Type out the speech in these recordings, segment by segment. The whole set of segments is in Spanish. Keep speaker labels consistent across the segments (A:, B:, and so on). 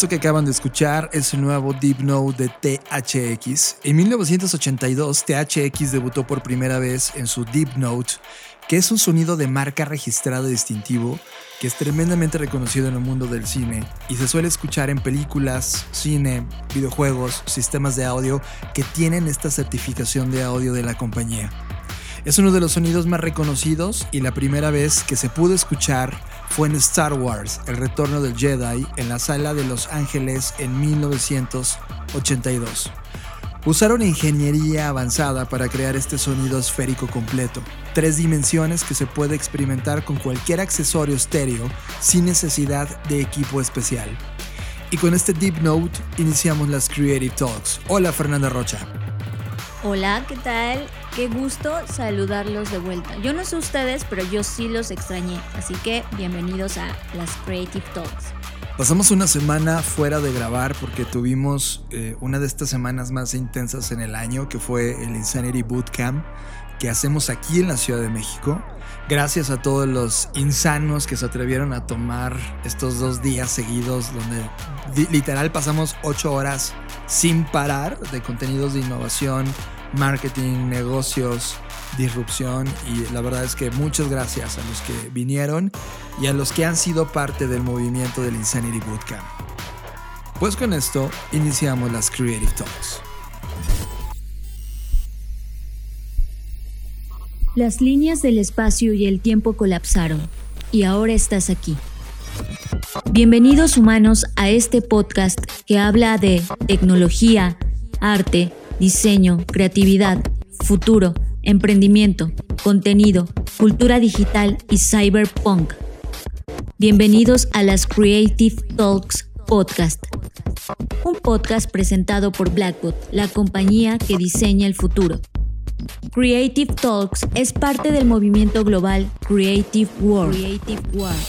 A: Esto que acaban de escuchar es el nuevo Deep Note de THX. En 1982, THX debutó por primera vez en su Deep Note, que es un sonido de marca registrado distintivo que es tremendamente reconocido en el mundo del cine y se suele escuchar en películas, cine, videojuegos, sistemas de audio que tienen esta certificación de audio de la compañía. Es uno de los sonidos más reconocidos y la primera vez que se pudo escuchar fue en Star Wars, El Retorno del Jedi, en la sala de Los Ángeles en 1982. Usaron ingeniería avanzada para crear este sonido esférico completo, tres dimensiones que se puede experimentar con cualquier accesorio estéreo sin necesidad de equipo especial. Y con este Deep Note iniciamos las Creative Talks. Hola Fernanda Rocha.
B: Hola, ¿qué tal? Qué gusto saludarlos de vuelta. Yo no sé ustedes, pero yo sí los extrañé. Así que bienvenidos a las Creative Talks.
A: Pasamos una semana fuera de grabar porque tuvimos eh, una de estas semanas más intensas en el año, que fue el Insanity Bootcamp que hacemos aquí en la Ciudad de México. Gracias a todos los insanos que se atrevieron a tomar estos dos días seguidos, donde literal pasamos ocho horas sin parar de contenidos de innovación, marketing, negocios, disrupción y la verdad es que muchas gracias a los que vinieron y a los que han sido parte del movimiento del Insanity Bootcamp. Pues con esto iniciamos las Creative Talks.
B: Las líneas del espacio y el tiempo colapsaron y ahora estás aquí. Bienvenidos humanos a este podcast que habla de tecnología, arte, diseño, creatividad, futuro, emprendimiento, contenido, cultura digital y cyberpunk. Bienvenidos a las Creative Talks Podcast, un podcast presentado por Blackbot, la compañía que diseña el futuro. Creative Talks es parte del movimiento global Creative World. Creative World.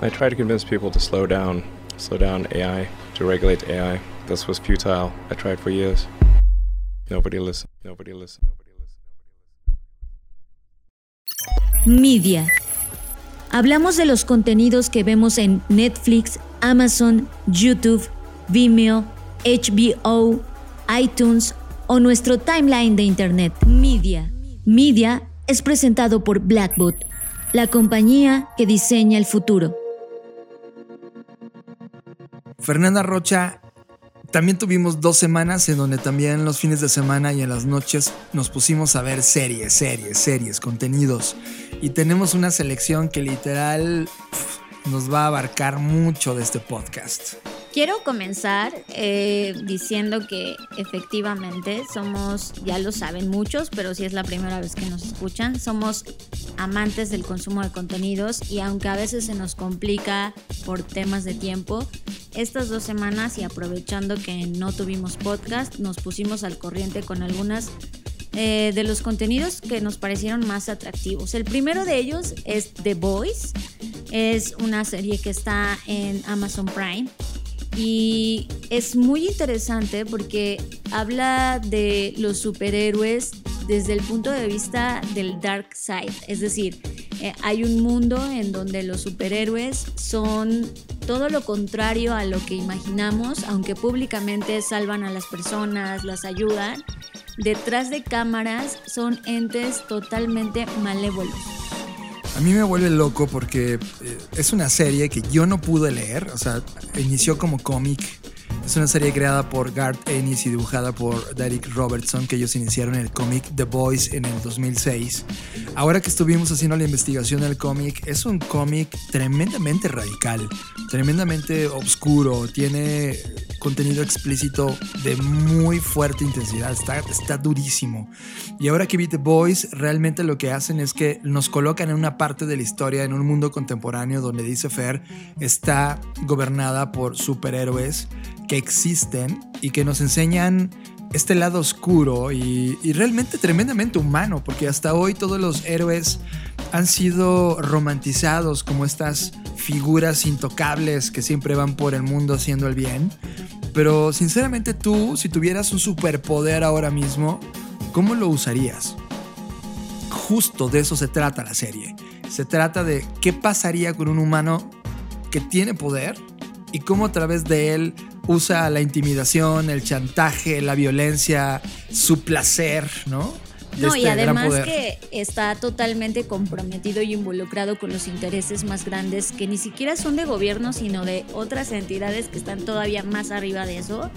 C: I try to convince people to slow down, slow down AI, to regulate AI. This was futile. I tried for years. Nobody listened. Nobody listened. Nobody
B: listened. Media. Hablamos de los contenidos que vemos en Netflix, Amazon, YouTube, Vimeo, HBO, iTunes o nuestro timeline de Internet. Media. Media es presentado por Blackbot, la compañía que diseña el futuro.
A: Fernanda Rocha también tuvimos dos semanas en donde también los fines de semana y en las noches nos pusimos a ver series, series, series, contenidos. Y tenemos una selección que literal nos va a abarcar mucho de este podcast.
B: Quiero comenzar eh, diciendo que efectivamente somos, ya lo saben muchos, pero si es la primera vez que nos escuchan, somos amantes del consumo de contenidos y aunque a veces se nos complica por temas de tiempo, estas dos semanas y aprovechando que no tuvimos podcast, nos pusimos al corriente con algunas eh, de los contenidos que nos parecieron más atractivos. El primero de ellos es The Voice, es una serie que está en Amazon Prime Y es muy interesante porque habla de los superhéroes desde el punto de vista del dark side. Es decir, eh, hay un mundo en donde los superhéroes son todo lo contrario a lo que imaginamos, aunque públicamente salvan a las personas, las ayudan. Detrás de cámaras son entes totalmente malévolos.
A: A mí me vuelve loco porque eh, es una serie que yo no pude leer, o sea, inició como cómic es una serie creada por Garth Ennis y dibujada por Derek Robertson, que ellos iniciaron el cómic The Boys en el 2006. Ahora que estuvimos haciendo la investigación del cómic, es un cómic tremendamente radical, tremendamente oscuro, tiene contenido explícito de muy fuerte intensidad, está, está durísimo. Y ahora que vi The Boys, realmente lo que hacen es que nos colocan en una parte de la historia, en un mundo contemporáneo donde dice Fer, está gobernada por superhéroes que existen y que nos enseñan este lado oscuro y, realmente tremendamente humano, porque hasta hoy todos los héroes han sido romantizados como estas figuras intocables que siempre van por el mundo haciendo el bien. Pero sinceramente tú, si tuvieras un superpoder ahora mismo, ¿cómo lo usarías? Justo de eso se trata la serie. Se trata de qué pasaría con un humano que tiene poder y cómo a través de él usa la intimidación, el chantaje, la violencia, su placer, ¿no?
B: No, y este además que está totalmente comprometido y involucrado con los intereses más grandes que ni siquiera son de gobierno, sino de otras entidades que están todavía más arriba de eso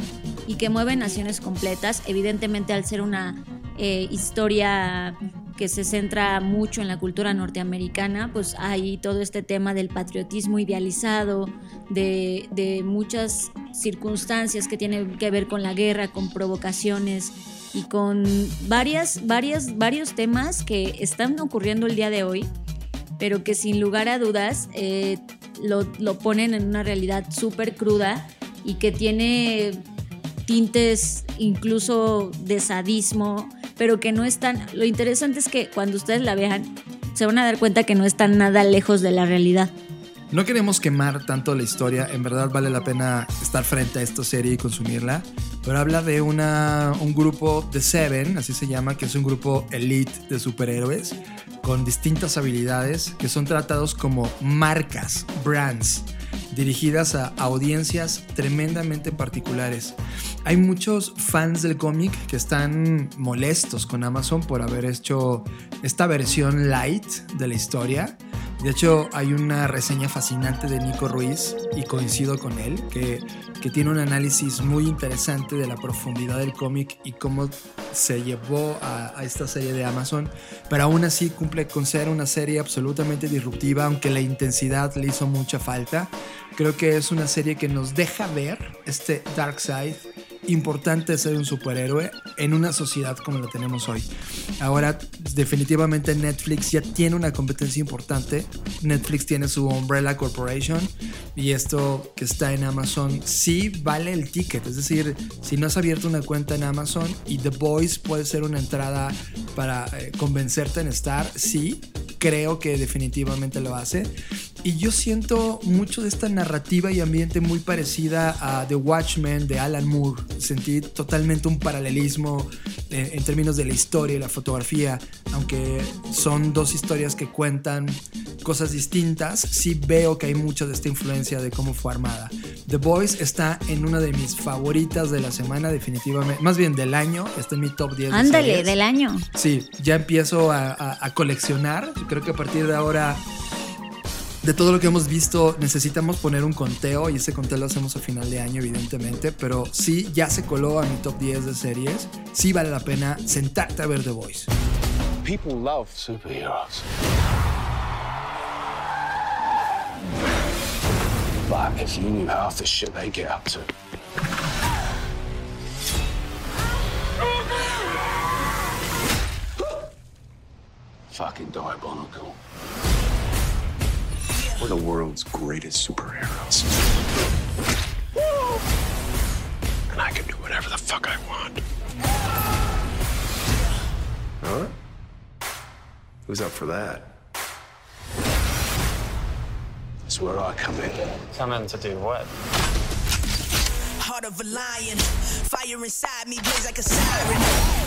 B: y que mueven naciones completas. Evidentemente, al ser una eh, historia que se centra mucho en la cultura norteamericana, pues hay todo este tema del patriotismo idealizado, de, de muchas circunstancias que tienen que ver con la guerra, con provocaciones y con varias, varias, varios temas que están ocurriendo el día de hoy, pero que sin lugar a dudas eh, lo, lo ponen en una realidad súper cruda y que tiene tintes incluso de sadismo, pero que no están... Lo interesante es que cuando ustedes la vean, se van a dar cuenta que no están nada lejos de la realidad.
A: No queremos quemar tanto la historia, en verdad vale la pena estar frente a esta serie y consumirla, pero habla de una, un grupo de Seven, así se llama, que es un grupo elite de superhéroes con distintas habilidades que son tratados como marcas, brands, dirigidas a audiencias tremendamente particulares. Hay muchos fans del cómic que están molestos con Amazon por haber hecho esta versión light de la historia de hecho, hay una reseña fascinante de Nico Ruiz, y coincido con él, que, que tiene un análisis muy interesante de la profundidad del cómic y cómo se llevó a, esta serie de Amazon, pero aún así cumple con ser una serie absolutamente disruptiva, aunque la intensidad le hizo mucha falta. Creo que es una serie que nos deja ver este dark side importante ser un superhéroe en una sociedad como la tenemos hoy. Ahora, definitivamente Netflix ya tiene una competencia importante. Netflix tiene su Umbrella Corporation y esto que está en Amazon sí vale el ticket. Es decir, si no has abierto una cuenta en Amazon y The Voice puede ser una entrada para eh, convencerte en estar, sí, creo que definitivamente lo hace. Y yo siento mucho de esta narrativa y ambiente muy parecida a The Watchmen de Alan Moore. Sentí totalmente un paralelismo eh, en términos de la historia y la fotografía, aunque son dos historias que cuentan cosas distintas, sí veo que hay mucha de esta influencia de cómo fue armada. The Boys está en una de mis favoritas de la semana, definitivamente, más bien del año, está en mi top 10.
B: Ándale, del año.
A: Sí, ya empiezo a, a coleccionar, creo que a partir de ahora de todo lo que hemos visto, necesitamos poner un conteo y ese conteo lo hacemos a final de año, evidentemente. Pero sí, ya se coló a mi top 10 de series. Sí vale la pena sentarte a ver The Voice. People love superheroes. But if you knew half the shit they get up to. Fucking diabolical. We're the world's greatest superheroes. And I can do whatever the fuck I want. Huh? Who's up for that? That's where I come in.
D: Come in to do what? heart of a lion. Fire inside me blaze like a siren.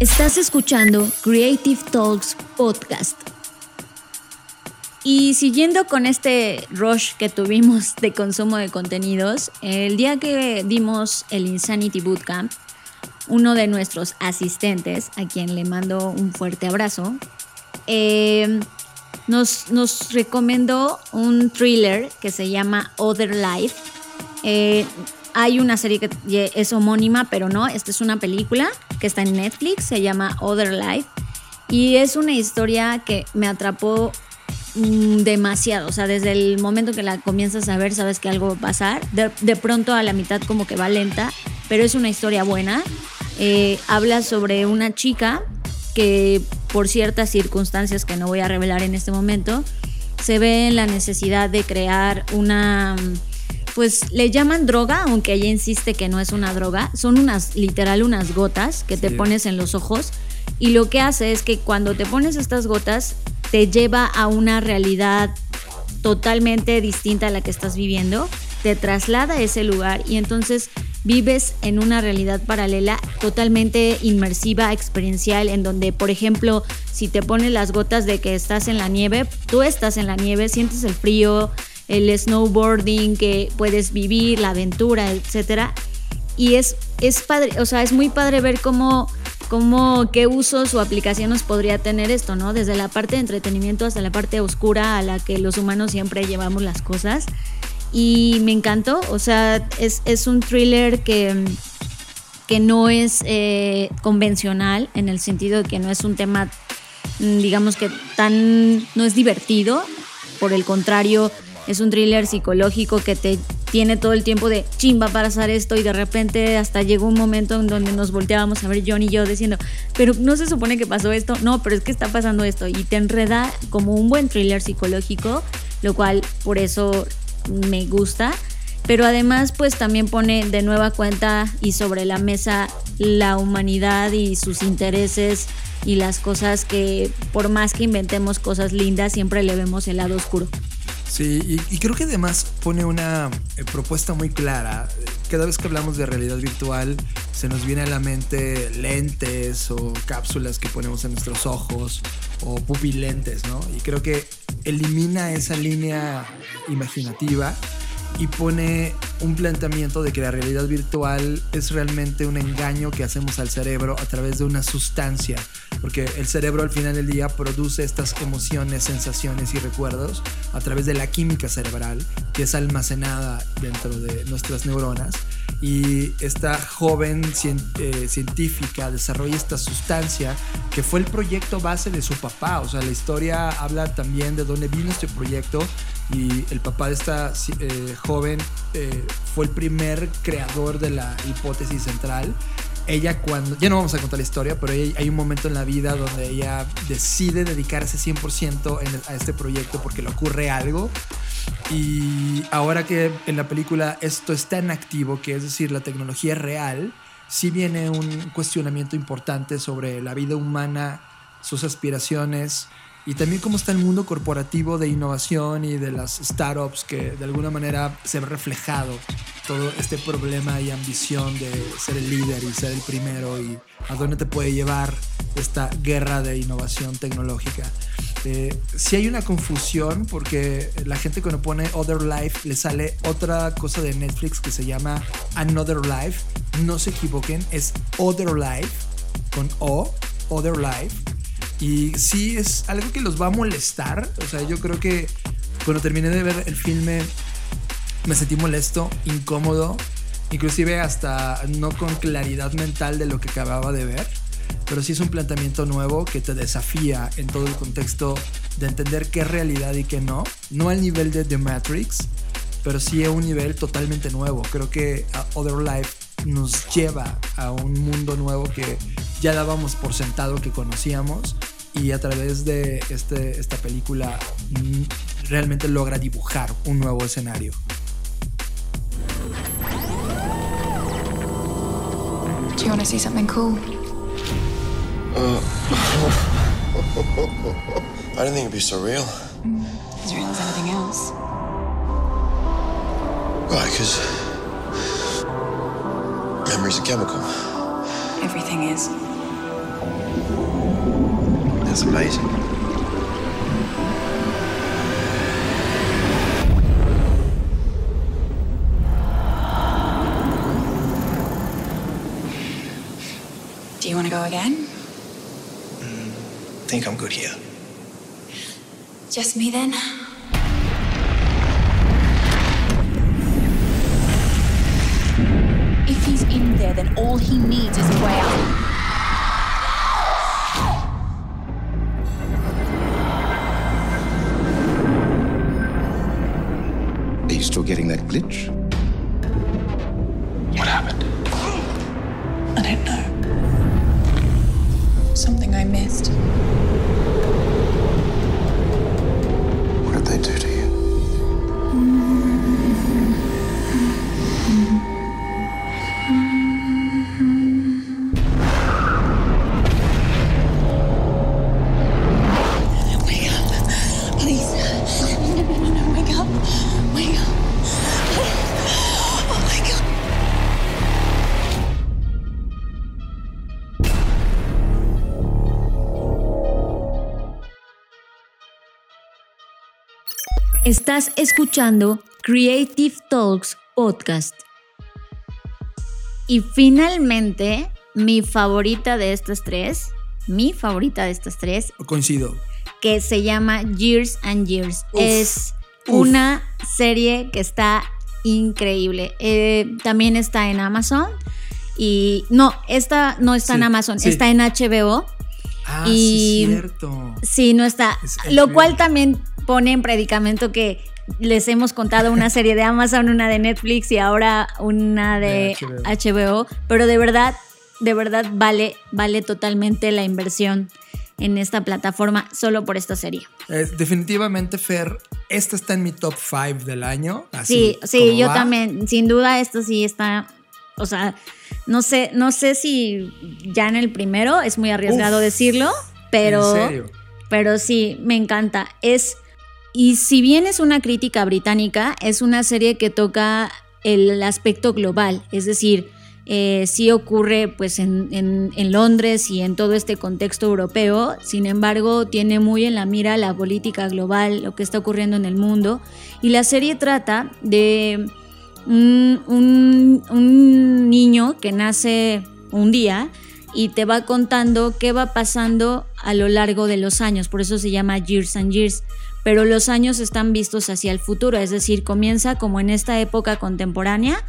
B: Estás escuchando Creative Talks Podcast. Y siguiendo con este rush que tuvimos de consumo de contenidos, el día que dimos el Insanity Bootcamp, uno de nuestros asistentes, a quien le mando un fuerte abrazo, eh, nos, recomendó un thriller que se llama Other Life. Eh, hay una serie que es homónima, pero no, esta es una película que está en Netflix, se llama Other Life. Y es una historia que me atrapó mm, demasiado. O sea, desde el momento que la comienzas a ver, sabes que algo va a pasar. De, pronto a la mitad como que va lenta, pero es una historia buena. Eh, habla sobre una chica que por ciertas circunstancias que no voy a revelar en este momento, se ve en la necesidad de crear una pues le llaman droga, aunque ella insiste que no es una droga. Son unas, literal, unas gotas que te pones en los ojos. Y lo que hace es que cuando te pones estas gotas, te lleva a una realidad totalmente distinta a la que estás viviendo. Te traslada a ese lugar y entonces vives en una realidad paralela totalmente inmersiva, experiencial, en donde, por ejemplo, si te pones las gotas de que estás en la nieve, tú estás en la nieve, sientes el frío, el snowboarding que puedes vivir, la aventura, etcétera. Y es, es padre, o sea, es muy padre ver cómo, cómo, qué usos o aplicaciones podría tener esto, ¿no? Desde la parte de entretenimiento hasta la parte oscura a la que los humanos siempre llevamos las cosas. Y me encantó, o sea, es, es un thriller que, que no es eh, convencional en el sentido de que no es un tema, mm, digamos que tan, no es divertido, por el contrario, es un thriller psicológico que te tiene todo el tiempo de chimba para hacer esto y de repente hasta llegó un momento en donde nos volteábamos a ver John y yo diciendo, pero no se supone que pasó esto, no, pero es que está pasando esto y te enreda como un buen thriller psicológico, lo cual por eso me gusta, pero además pues también pone de nueva cuenta y sobre la mesa la humanidad y sus intereses y las cosas que por más que inventemos cosas lindas siempre le vemos el lado oscuro.
A: Sí, y, creo que además pone una eh, propuesta muy clara. Cada vez que hablamos de realidad virtual, se nos viene a la mente lentes o cápsulas que ponemos en nuestros ojos o pupilentes, ¿no? Y creo que elimina esa línea imaginativa y pone un planteamiento de que la realidad virtual es realmente un engaño que hacemos al cerebro a través de una sustancia, porque el cerebro al final del día produce estas emociones, sensaciones y recuerdos a través de la química cerebral que es almacenada dentro de nuestras neuronas y esta joven eh, científica desarrolla esta sustancia que fue el proyecto base de su papá, o sea, la historia habla también de dónde vino este proyecto y el papá de esta eh, joven eh, fue el primer creador de la hipótesis central. Ella cuando, ya no vamos a contar la historia, pero hay, hay un momento en la vida donde ella decide dedicarse 100% en- a este proyecto porque le ocurre algo. Y ahora que en la película esto está en activo, que es decir, la tecnología es real, sí viene un cuestionamiento importante sobre la vida humana, sus aspiraciones y también cómo está el mundo corporativo de innovación y de las startups que de alguna manera se ve reflejado todo este problema y ambición de ser el líder y ser el primero y a dónde te puede llevar esta guerra de innovación tecnológica. Eh, sí hay una confusión porque la gente cuando pone Other Life le sale otra cosa de Netflix que se llama Another Life. No se equivoquen, es Other Life con O, Other Life. Y sí es algo que los va a molestar. O sea, yo creo que cuando terminé de ver el filme me sentí molesto, incómodo, inclusive hasta no con claridad mental de lo que acababa de ver. Pero sí es un planteamiento nuevo que te desafía en todo el contexto de entender qué es realidad y qué no. No al nivel de The Matrix, pero sí a un nivel totalmente nuevo. Creo que Other Life nos lleva a un mundo nuevo que ya dábamos por sentado que conocíamos y a través de este, esta película mm, realmente logra dibujar un nuevo escenario.
E: Do you want to see something cool?
F: I don't think it'd be so real.
E: As real as anything else.
F: Why? Because memory's a chemical.
E: Everything is.
F: That's amazing.
E: Do you want to go again?
F: Mm, think I'm good here.
E: Just me then?
G: All he needs is a way out.
B: Estás escuchando Creative Talks Podcast. Y finalmente, mi favorita de estas tres, mi favorita de estas tres,
A: Coincido.
B: que se llama Years and Years.
A: Uf,
B: es
A: uf.
B: una serie que está increíble. Eh, también está en Amazon. Y no, esta no está en Amazon,
A: sí.
B: está en HBO.
A: Ah,
B: Y-
A: sí, cierto.
B: Sí, no está.
A: Es
B: Lo cual también pone en predicamento que les hemos contado una serie de Amazon, una de Netflix y ahora una de,
A: De
B: HBO. Pero de verdad, de verdad vale, vale totalmente la inversión en esta plataforma solo por esta serie.
A: Eh, definitivamente, Fer, esta está en mi top 5 del año. Así
B: Sí, sí, yo
A: va.
B: también. Sin duda, esto sí está. O sea, no sé, no sé si ya en el primero es muy arriesgado
A: Uf,
B: decirlo, pero.
A: ¿En serio?
B: Pero sí, me encanta. Es. Y si bien es una crítica británica, es una serie que toca el aspecto global. Es decir, eh, sí ocurre pues en, en- en Londres y en todo este contexto europeo. Sin embargo, tiene muy en la mira la política global, lo que está ocurriendo en el mundo. Y la serie trata de un, un- un niño que nace un día y te va contando qué va pasando a lo largo de los años, por eso se llama Years and Years, pero los años están vistos hacia el futuro, es decir, comienza como en esta época contemporánea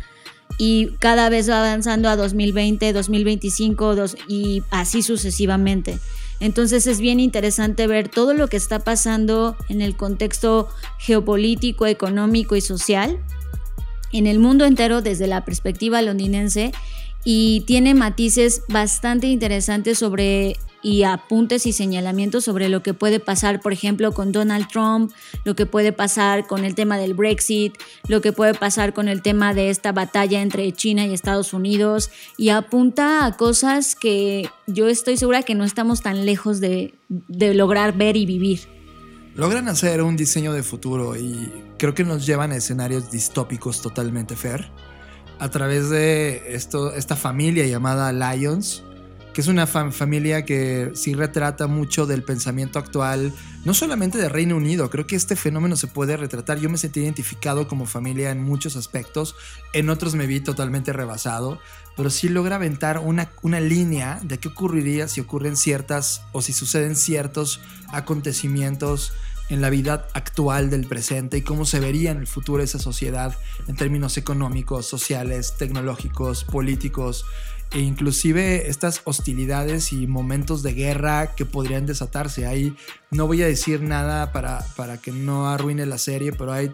B: y cada vez va avanzando a 2020, 2025 dos- y así sucesivamente. Entonces es bien interesante ver todo lo que está pasando en el contexto geopolítico, económico y social en el mundo entero desde la perspectiva londinense y tiene matices bastante interesantes sobre y apuntes y señalamientos sobre lo que puede pasar, por ejemplo, con Donald Trump, lo que puede pasar con el tema del Brexit, lo que puede pasar con el tema de esta batalla entre China y Estados Unidos y apunta a cosas que yo estoy segura que no estamos tan lejos de, de lograr ver y vivir.
A: Logran hacer un diseño de futuro y creo que nos llevan a escenarios distópicos totalmente, Fer. A través de esto, esta familia llamada Lions, que es una fam- familia que sí retrata mucho del pensamiento actual, no solamente de Reino Unido, creo que este fenómeno se puede retratar. Yo me sentí identificado como familia en muchos aspectos, en otros me vi totalmente rebasado, pero sí logra aventar una, una línea de qué ocurriría si ocurren ciertas o si suceden ciertos acontecimientos en la vida actual del presente y cómo se vería en el futuro esa sociedad en términos económicos, sociales, tecnológicos, políticos e inclusive estas hostilidades y momentos de guerra que podrían desatarse. Ahí no voy a decir nada para, para que no arruine la serie, pero hay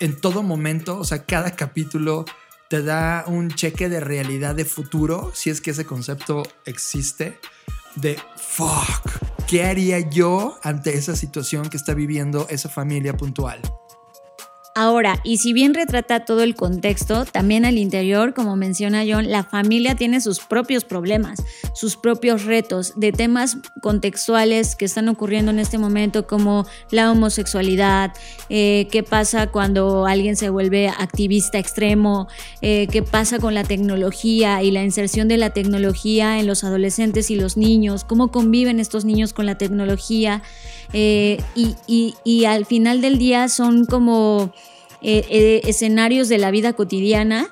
A: en todo momento, o sea, cada capítulo te da un cheque de realidad de futuro, si es que ese concepto existe, de fuck, ¿qué haría yo ante esa situación que está viviendo esa familia puntual?
B: Ahora, y si bien retrata todo el contexto, también al interior, como menciona John, la familia tiene sus propios problemas, sus propios retos de temas contextuales que están ocurriendo en este momento, como la homosexualidad, eh, qué pasa cuando alguien se vuelve activista extremo, eh, qué pasa con la tecnología y la inserción de la tecnología en los adolescentes y los niños, cómo conviven estos niños con la tecnología. Eh, y, al final del día son como eh, eh, escenarios de la vida cotidiana,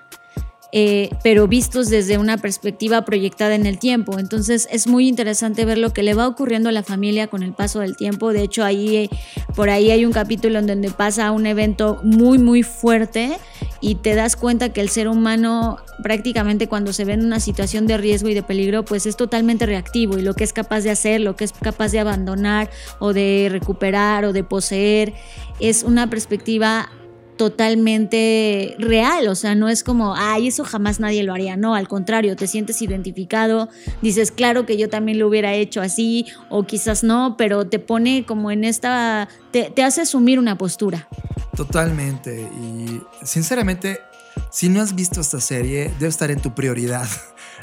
B: eh, pero vistos desde una perspectiva proyectada en el tiempo. Entonces es muy interesante ver lo que le va ocurriendo a la familia con el paso del tiempo. De hecho, ahí, por ahí hay un capítulo en donde pasa un evento muy, muy fuerte y te das cuenta que el ser humano prácticamente cuando se ve en una situación de riesgo y de peligro, pues es totalmente reactivo y lo que es capaz de hacer, lo que es capaz de abandonar o de recuperar o de poseer, es una perspectiva totalmente real, o sea, no es como, ay, eso jamás nadie lo haría, no, al contrario, te sientes identificado, dices, claro que yo también lo hubiera hecho así, o quizás no, pero te pone como en esta, te, hace asumir una postura.
A: Totalmente. Y sinceramente, si no has visto esta serie, debe estar en tu prioridad.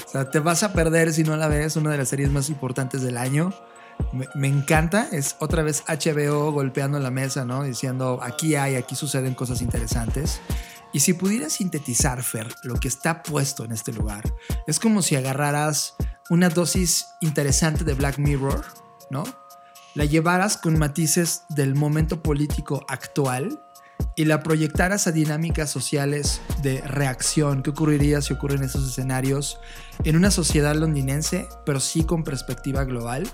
A: O sea, te vas a perder si no la ves, una de las series más importantes del año. Me, encanta, es otra vez HBO golpeando la mesa, ¿no? Diciendo, aquí hay, aquí suceden cosas interesantes. Y si pudieras sintetizar, Fer, lo que está puesto en este lugar, es como si agarraras una dosis interesante de Black Mirror, ¿no? La llevaras con matices del momento político actual y la proyectaras a dinámicas sociales de reacción. ¿Qué ocurriría si ocurren esos escenarios en una sociedad londinense, pero sí con perspectiva global?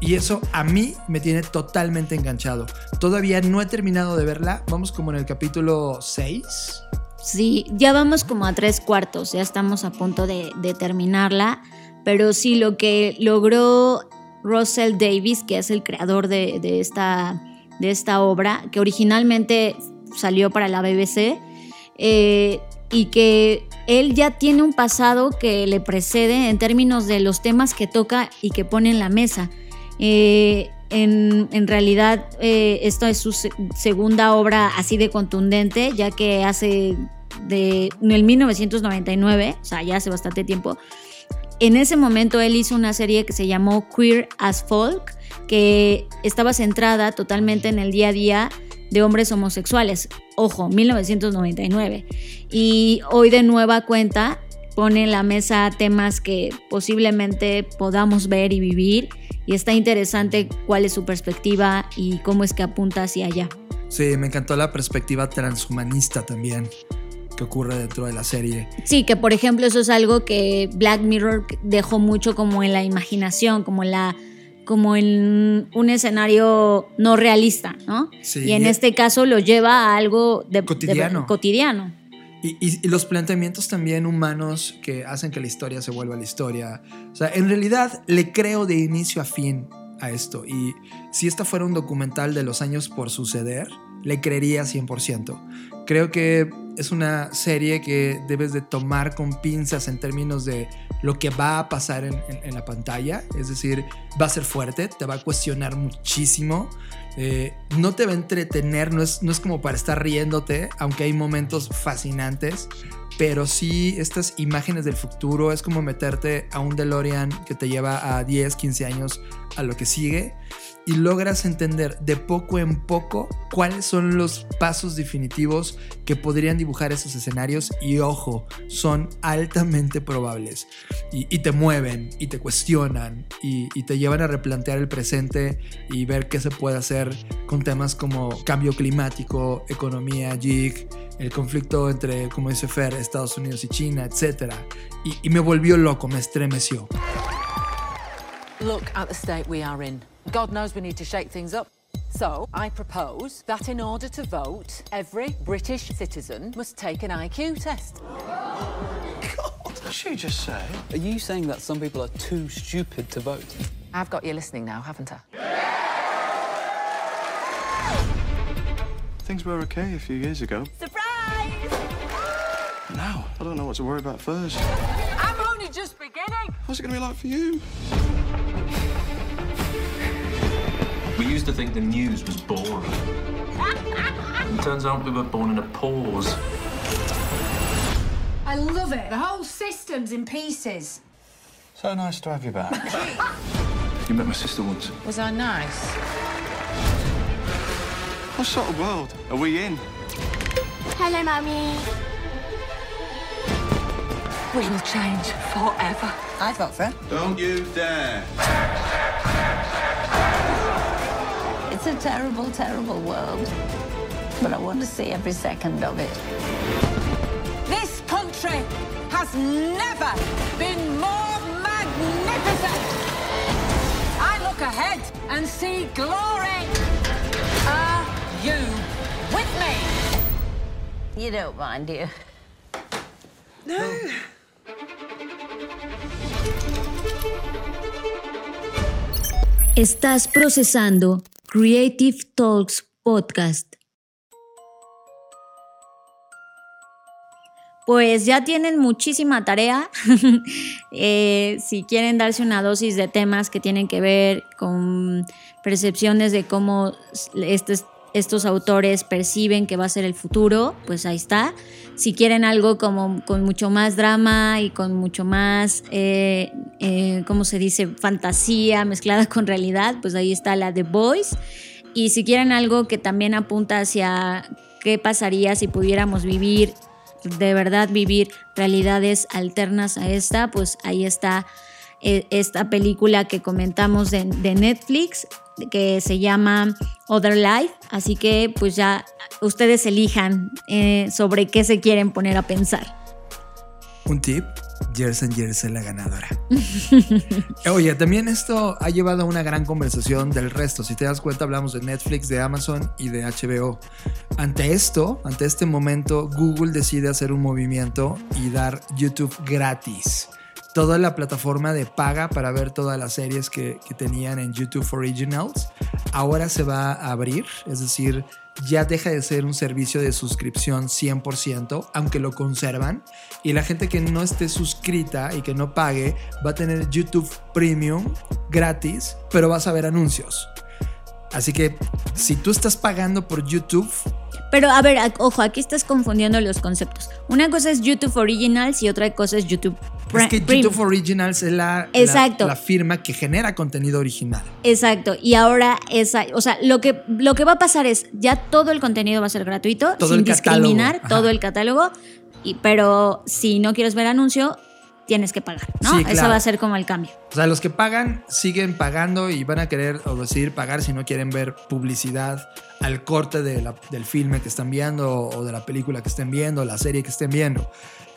A: Y eso a mí me tiene totalmente enganchado. Todavía no he terminado de verla. Vamos como en el capítulo 6.
B: Sí, ya vamos como a tres cuartos, ya estamos a punto de, terminarla, pero sí lo que logró Russell Davis, que es el creador de esta, de esta obra, que originalmente salió para la BBC, eh, y que él ya tiene un pasado que le precede en términos de los temas que toca y que pone en la mesa. Eh, en, en realidad, eh, esta es su se- segunda obra así de contundente, ya que hace de en el 1999, o sea, ya hace bastante tiempo. En ese momento él hizo una serie que se llamó Queer as Folk, que estaba centrada totalmente en el día a día de hombres homosexuales. Ojo, 1999. Y hoy de nueva cuenta pone en la mesa temas que posiblemente podamos ver y vivir. Y está interesante cuál es su perspectiva y cómo es que apunta hacia allá.
A: Sí, me encantó la perspectiva transhumanista también que ocurre dentro de la serie.
B: Sí, que por ejemplo eso es algo que Black Mirror dejó mucho como en la imaginación, como en la como en un escenario no realista, ¿no?
A: Sí.
B: y en este caso lo lleva a algo de, de-
A: Cotidiano.
B: cotidiano.
A: Y, y- y los planteamientos también humanos que hacen que la historia se vuelva la historia. O sea, en realidad le creo de inicio a fin a esto. Y si esta fuera un documental de los años por suceder, le creería 100%. Creo que es una serie que debes de tomar con pinzas en términos de lo que va a pasar en, la pantalla. Es decir, va a ser fuerte, te va a cuestionar muchísimo. Eh, no te va a entretener, no es, no es como para estar riéndote, aunque hay momentos fascinantes. Pero sí, estas imágenes del futuro es como meterte a un DeLorean que te lleva a 10, 15 años a lo que sigue y logras entender de poco en poco cuáles son los pasos definitivos que podrían dibujar esos escenarios y ojo, son altamente probables y, te mueven y te cuestionan y, te llevan a replantear el presente y ver qué se puede hacer con temas como cambio climático, economía, jig, el conflicto entre, como dice Fer, Estados Unidos y China, etc. Y, y me volvió loco, me estremeció.
H: Look at the state we are in. God knows we need to shake things up. So, I propose that in order to vote, every British citizen must take an IQ test.
I: God, What did she just say? Are you saying that some people are too stupid to vote?
H: I've got you listening now, haven't I?
F: Things were okay a few years ago.
E: Surprise!
F: Now, I don't know what to worry about first.
H: I'm only just beginning.
F: What's it gonna be like for you?
J: Used to think the news was boring. it turns out we were born in a pause.
G: I love it. The whole system's in pieces.
F: So nice to have you back. you met my sister once.
H: Was I nice?
F: What sort of world are we in?
E: Hello, Mummy.
H: We will change forever.
I: I'd vote for it.
F: Don't you dare.
E: It's a terrible, terrible world. But I want to see every second of it.
H: This country has never been more magnificent. I look ahead and see glory. Are you with me?
E: You don't mind, do you?
B: Estás procesando Creative Talks Podcast. Pues ya tienen muchísima tarea. Eh, si quieren darse una dosis de temas que tienen que ver con percepciones de cómo estos, estos autores perciben que va a ser el futuro, pues ahí está. Si quieren algo como con mucho más drama y con mucho más, eh, eh, ¿cómo se dice? Fantasía mezclada con realidad, pues ahí está la The Voice. Y si quieren algo que también apunta hacia qué pasaría si pudiéramos vivir, de verdad vivir realidades alternas a esta, pues ahí está eh, esta película que comentamos de, de Netflix que se llama Other Life. Así que pues ya ustedes elijan eh, sobre qué se quieren poner a pensar.
A: Un tip, Jersen Jersen la ganadora. Oye, también esto ha llevado a una gran conversación del resto. Si te das cuenta, hablamos de Netflix, de Amazon y de HBO. Ante esto, ante este momento, Google decide hacer un movimiento y dar YouTube gratis. Toda la plataforma de paga para ver todas las series que, tenían en YouTube Originals ahora se va a abrir, es decir, ya deja de ser un servicio de suscripción 100%, aunque lo conservan. Y la gente que no esté suscrita y que no pague va a tener YouTube Premium gratis, pero vas a ver anuncios. Así que si tú estás pagando por YouTube,
B: Pero a ver, ojo, aquí estás confundiendo los conceptos. Una cosa es YouTube Originals y otra cosa es YouTube Pre-
A: es que. YouTube Originals es la,
B: Exacto.
A: la firma que genera contenido original.
B: Exacto, y ahora esa, o sea, lo que, lo que va a pasar es ya todo el contenido va a ser gratuito,
A: Todo
B: sin discriminar todo el catálogo, y, pero si no quieres ver anuncio, tienes que pagar, ¿no?
A: Sí, claro.
B: va a ser como el cambio.
A: O sea, los que pagan siguen pagando y van a querer o decidir pagar si no quieren ver publicidad al corte de la- del filme que están viendo o de la película que estén viendo, la serie que estén viendo.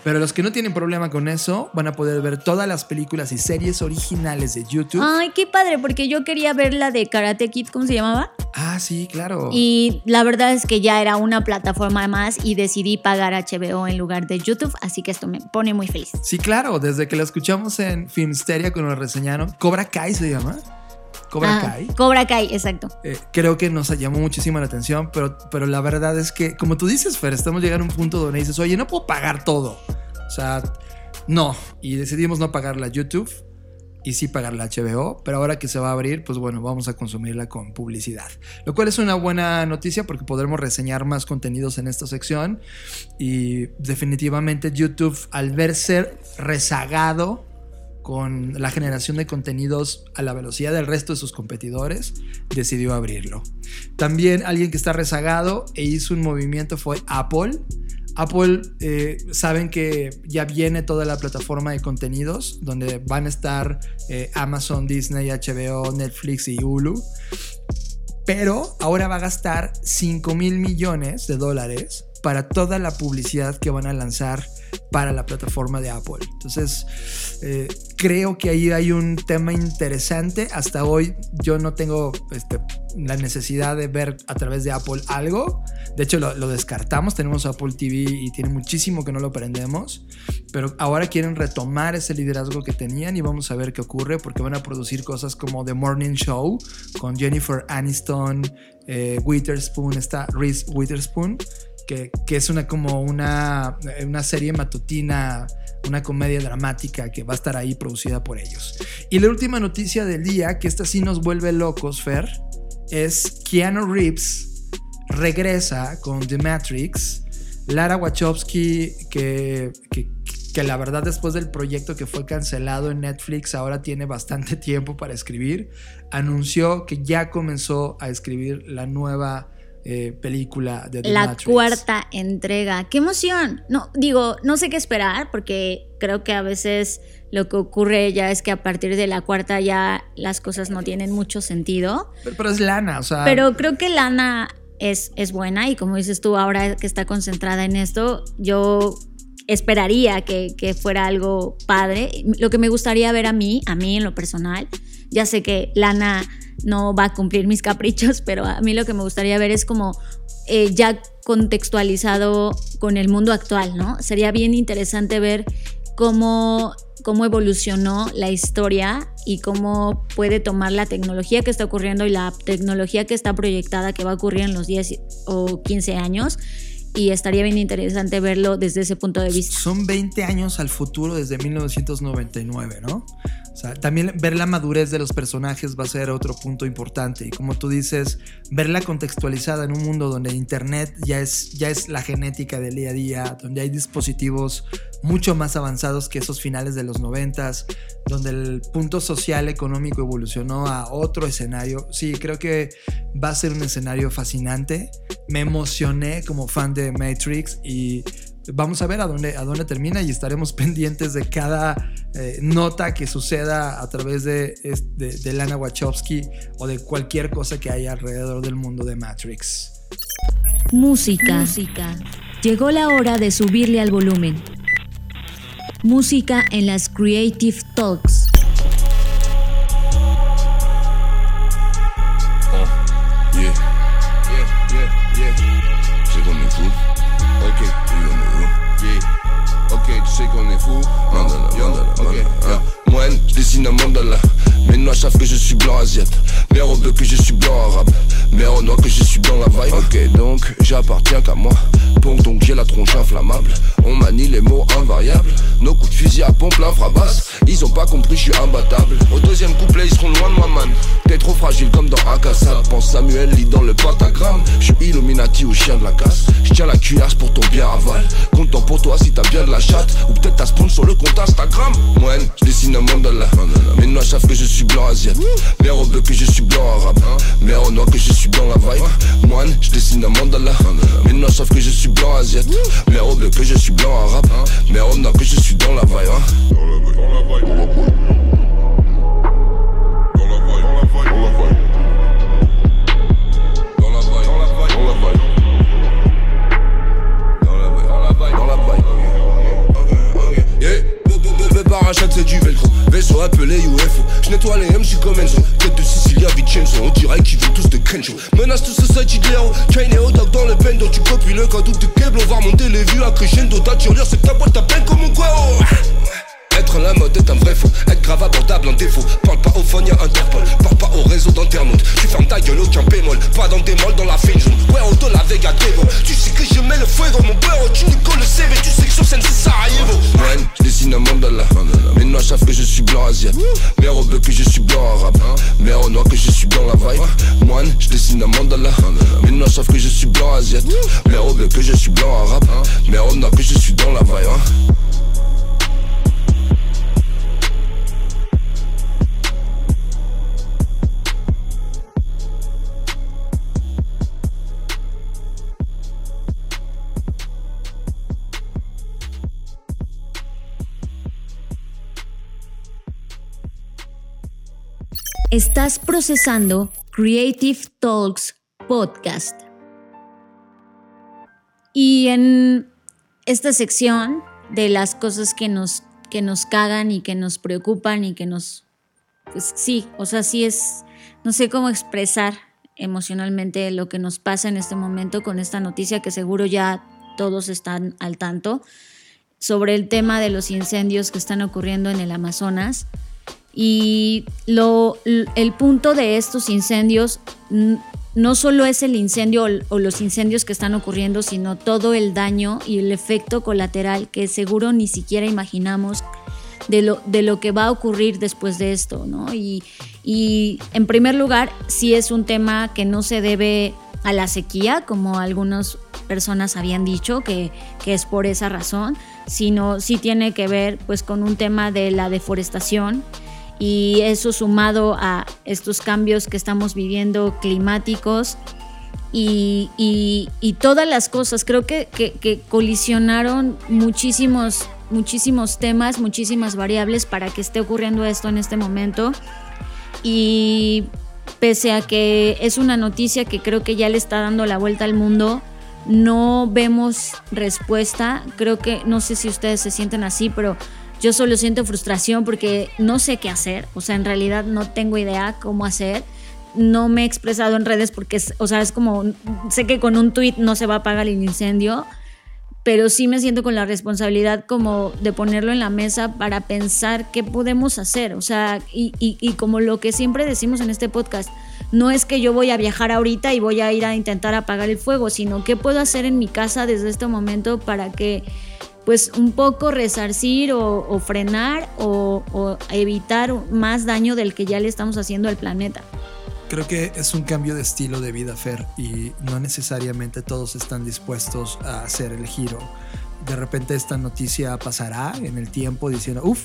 A: Pero los que no tienen problema con eso van a poder ver todas las películas y series originales de YouTube.
B: Ay, qué padre, porque yo quería ver la de Karate Kid, ¿cómo se llamaba?
A: Ah, sí, claro.
B: Y la verdad es que ya era una plataforma más y decidí pagar HBO en lugar de YouTube, así que esto me pone muy feliz.
A: Sí, claro, desde que lo escuchamos en Filmsteria cuando lo reseñaron, Cobra Kai se llama. Cobra
B: Ah,
A: Kai.
B: Cobra Kai, exacto.
A: Eh, creo que nos llamó muchísimo la atención, pero, pero la verdad es que, como tú dices, Fer, estamos llegando a un punto donde dices, oye, no puedo pagar todo. O sea, no. Y decidimos no pagar la YouTube y sí pagar la HBO, pero ahora que se va a abrir, pues bueno, vamos a consumirla con publicidad. Lo cual es una buena noticia porque podremos reseñar más contenidos en esta sección y definitivamente YouTube, al verse rezagado con la generación de contenidos a la velocidad del resto de sus competidores, decidió abrirlo. También alguien que está rezagado e hizo un movimiento fue Apple. Apple, eh, saben que ya viene toda la plataforma de contenidos, donde van a estar eh, Amazon, Disney, HBO, Netflix y Hulu. Pero ahora va a gastar 5 mil millones de dólares para toda la publicidad que van a lanzar para la plataforma de Apple. Entonces, eh, creo que ahí hay un tema interesante. Hasta hoy yo no tengo este, la necesidad de ver a través de Apple algo. De hecho, lo, descartamos. Tenemos Apple TV y tiene muchísimo que no lo prendemos. Pero ahora quieren retomar ese liderazgo que tenían y vamos a ver qué ocurre porque van a producir cosas como The Morning Show con Jennifer Aniston, eh, Witherspoon, está Reese Witherspoon que, es una como una, una serie matutina, una comedia dramática que va a estar ahí producida por ellos. Y la última noticia del día, que esta sí nos vuelve locos, Fer, es Keanu Reeves regresa con The Matrix. Lara Wachowski, que, que la verdad después del proyecto que fue cancelado en Netflix, ahora tiene bastante tiempo para escribir, anunció que ya comenzó a escribir la nueva eh, película de The
B: la
A: Matrix.
B: cuarta entrega. ¡Qué emoción! No, digo, no sé qué esperar porque creo que a veces lo que ocurre ya es que a partir de la cuarta ya las cosas no tienen mucho sentido.
A: Pero, pero es Lana, o sea.
B: Pero creo que Lana es, es buena y como dices tú, ahora que está concentrada en esto, yo esperaría que, que fuera algo padre. Lo que me gustaría ver a mí, a mí en lo personal, ya sé que Lana no va a cumplir mis caprichos, pero a mí lo que me gustaría ver es como eh, ya contextualizado con el mundo actual, ¿no? Sería bien interesante ver cómo, cómo evolucionó la historia y cómo puede tomar la tecnología que está ocurriendo y la tecnología que está proyectada que va a ocurrir en los 10 o 15 años. Y estaría bien interesante verlo desde ese punto de vista.
A: Son 20 años al futuro desde 1999, ¿no? También ver la madurez de los personajes va a ser otro punto importante. Y como tú dices, verla contextualizada en un mundo donde Internet ya es, ya es la genética del día a día, donde hay dispositivos mucho más avanzados que esos finales de los noventas, donde el punto social económico evolucionó a otro escenario. Sí, creo que va a ser un escenario fascinante. Me emocioné como fan de Matrix y vamos a ver a dónde, a dónde termina y estaremos pendientes de cada eh, nota que suceda a través de, de, de, Lana Wachowski o de cualquier cosa que haya alrededor del mundo de Matrix.
B: Música. Música. Llegó la hora de subirle al volumen. Música en las Creative Talks.
F: Sais qu'on est fou. Mandala, mandala, ok. Yeah. Moi, je dessine un mandala. Mes noirs savent que je suis blanc asiate. Mes robes que je suis blanc arabe. Mes noir que je suis dans la vibe. Ok, donc j'appartiens qu'à moi. Bon, donc j'ai la tronche inflammable. On manie les mots invariables. Nos coups de fusil à pompe l'infrabasse. Ils ont pas compris, je suis imbattable. Au deuxième couplet, ils seront loin de moi, man. T'es trop fragile comme dans Akassab. Pense Samuel lit dans le pentagramme. Je suis Illuminati au chien de la casse. Je tiens la cuirasse pour ton bien aval. Content pour toi si t'as bien de la chatte. Ou peut-être t'as spawn sur le compte Instagram. Moine, je dessine un mandala. Noirs savent que je suis blanc asiate. Mes robes que je suis blanc arabe. Mes noirs que je suis dans la vibe. Moine, je dessine un mandala. Mes noirs savent que je suis blanc asiate. Mes robes que je suis blanc arabe. Mes noirs que je suis dans la vibe. hein. Dans vibe, Menace tout society de l'héros Kane et Odak dans le bendo Tu copies le cadeau de Keblo On va remonter les vues à crescendo Ta tirelire c'est ta boîte t'appelle comme un guero être la mode est un vrai faux, être grave abordable en défaut. Parle pas au phone, y'a Interpol, parle pas au réseau d'internautes. Tu fermes ta gueule, aucun bémol, pas dans des molles dans la fin zone. Ouais, auto la Vega Devo. Tu sais que je mets le fuego, mon beurre, tu nico le CV, tu sais que sur scène c'est Sarajevo. Savent que je suis blanc asiate. Mes robes que je suis blanc arabe. Mes noirs que je suis dans la vibe. Moine, je dessine un mandala. Noirs savent que je suis blanc asiate. Mes robes que je suis blanc arabe. Mes noirs que je suis dans la vibe.
B: Estás procesando Creative Talks Podcast. Y en esta sección de las cosas que nos, que nos cagan y que nos preocupan y que nos... Pues sí, o sea, sí es... No sé cómo expresar emocionalmente lo que nos pasa en este momento con esta noticia que seguro ya todos están al tanto sobre el tema de los incendios que están ocurriendo en el Amazonas. Y lo, el punto de estos incendios, no solo es el incendio o los incendios que están ocurriendo, sino todo el daño y el efecto colateral que seguro ni siquiera imaginamos de lo, de lo que va a ocurrir después de esto, ¿no? Y, y en primer lugar, sí es un tema que no se debe a la sequía, como algunas personas habían dicho, que, que es por esa razón, sino sí tiene que ver pues con un tema de la deforestación y eso sumado a estos cambios que estamos viviendo climáticos y, y- todas las cosas. Creo que, que- que colisionaron muchísimos, muchísimos temas, muchísimas variables para que esté ocurriendo esto en este momento. Y pese a que es una noticia que creo que ya le está dando la vuelta al mundo, no vemos respuesta. Creo que, no sé si ustedes se sienten así, pero yo solo siento frustración porque no sé qué hacer. O sea, en realidad no tengo idea cómo hacer. No me he expresado en redes porque, o sea, es como, sé que con un tweet no se va a apagar el incendio, pero sí me siento con la responsabilidad como de ponerlo en la mesa para pensar qué podemos hacer. O sea, y, y- y como lo que siempre decimos en este podcast, no es que yo voy a viajar ahorita y voy a ir a intentar apagar el fuego, sino qué puedo hacer en mi casa desde este momento para que pues un poco resarcir o, frenar o, o evitar más daño del que ya le estamos haciendo al planeta.
A: Creo que es un cambio de estilo de vida, Fer, y no necesariamente todos están dispuestos a hacer el giro. De repente esta noticia pasará en el tiempo diciendo, uff,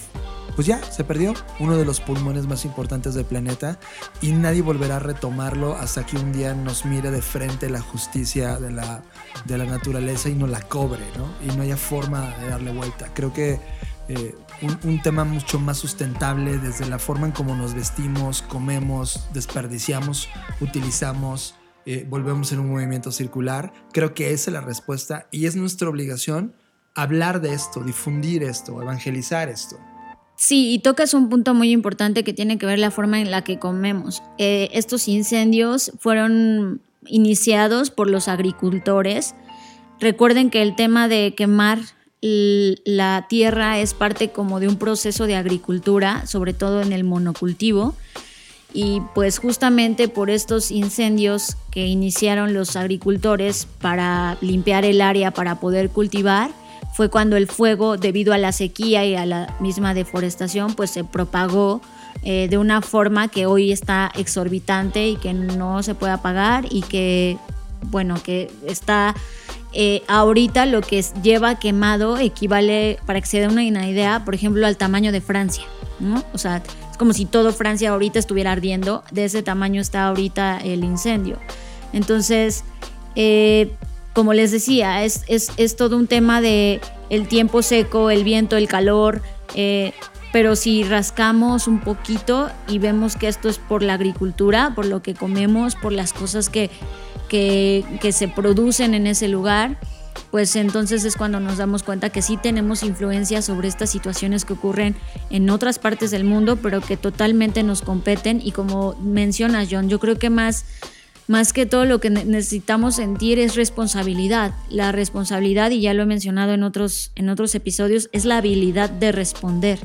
A: pues ya, se perdió uno de los pulmones más importantes del planeta y nadie volverá a retomarlo hasta que un día nos mire de frente la justicia de la, de la naturaleza y nos la cobre, ¿no? Y no haya forma de darle vuelta. Creo que eh, un, un tema mucho más sustentable desde la forma en cómo nos vestimos, comemos, desperdiciamos, utilizamos, eh, volvemos en un movimiento circular. Creo que esa es la respuesta y es nuestra obligación hablar de esto, difundir esto, evangelizar esto.
B: Sí, y tocas un punto muy importante que tiene que ver la forma en la que comemos. Eh, estos incendios fueron iniciados por los agricultores. Recuerden que el tema de quemar la tierra es parte como de un proceso de agricultura, sobre todo en el monocultivo. Y pues justamente por estos incendios que iniciaron los agricultores para limpiar el área para poder cultivar, fue cuando el fuego, debido a la sequía y a la misma deforestación, pues se propagó eh, de una forma que hoy está exorbitante y que no se puede apagar y que, bueno, que está eh, ahorita lo que lleva quemado equivale, para que se den una idea, por ejemplo, al tamaño de Francia, ¿no? O sea, es como si todo Francia ahorita estuviera ardiendo, de ese tamaño está ahorita el incendio. Entonces, eh, como les decía, es, es, es todo un tema de el tiempo seco, el viento, el calor, eh, pero si rascamos un poquito y vemos que esto es por la agricultura, por lo que comemos, por las cosas que, que, que se producen en ese lugar, pues entonces es cuando nos damos cuenta que sí tenemos influencia sobre estas situaciones que ocurren en otras partes del mundo, pero que totalmente nos competen. Y como mencionas, John, yo creo que más, más que todo lo que ne- necesitamos sentir es responsabilidad. La responsabilidad, y ya lo he mencionado en otros, en otros episodios, es la habilidad de responder.